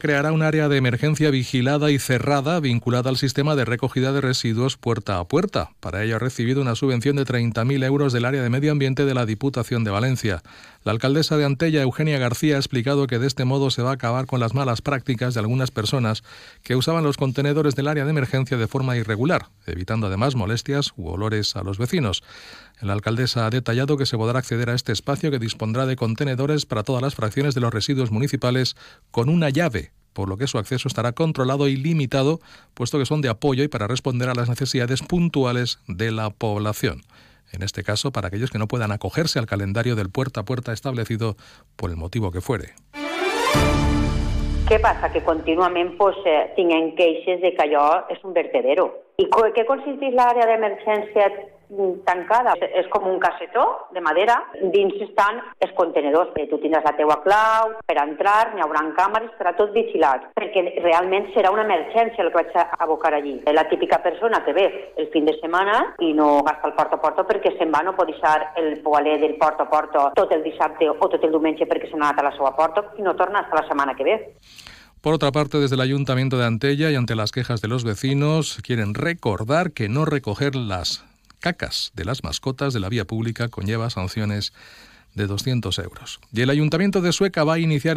creará un área de emergencia vigilada y cerrada vinculada al sistema de recogida de residuos puerta a puerta. Para ello ha recibido una subvención de 30.000 euros del área de medio ambiente de la Diputación de Valencia. La alcaldesa de Antella, Eugenia García, ha explicado que de este modo se va a acabar con las malas prácticas de algunas personas que usaban los contenedores del área de emergencia de forma irregular, evitando además molestias u olores a los vecinos. La alcaldesa ha detallado que se podrá acceder a este espacio que dispondrá de contenedores para todas las fracciones de los residuos municipales con una llave, por lo que su acceso estará controlado y limitado, puesto que son de apoyo y para responder a las necesidades puntuales de la población. En este caso, para aquellos que no puedan acogerse al calendario del puerta a puerta establecido por el motivo que fuere. Què passa? Que contínuament pues, eh, tinguem queixes de que allò és un vertedero. I què consisteix l'àrea d'emergència tancada. És com un cassetó de madera. Dins estan els contenedors. Tu tindràs la teua clau per entrar, n'hi haurà càmeres, estarà tot vigilat, perquè realment serà una emergència el que vaig abocar allí. La típica persona que ve el fin de setmana i no gasta el porta a porta perquè se'n va, no pot deixar el poaler del porta a porta tot el dissabte o tot el diumenge perquè se n'ha anat a la seva porta i no torna fins la setmana que ve. Por otra parte, desde el Ayuntamiento de Antella y ante las quejas de los vecinos, quieren recordar que no recoger las cacas de las mascotas de la vía pública conlleva sanciones de 200 euros. Y el Ayuntamiento de Sueca va a iniciar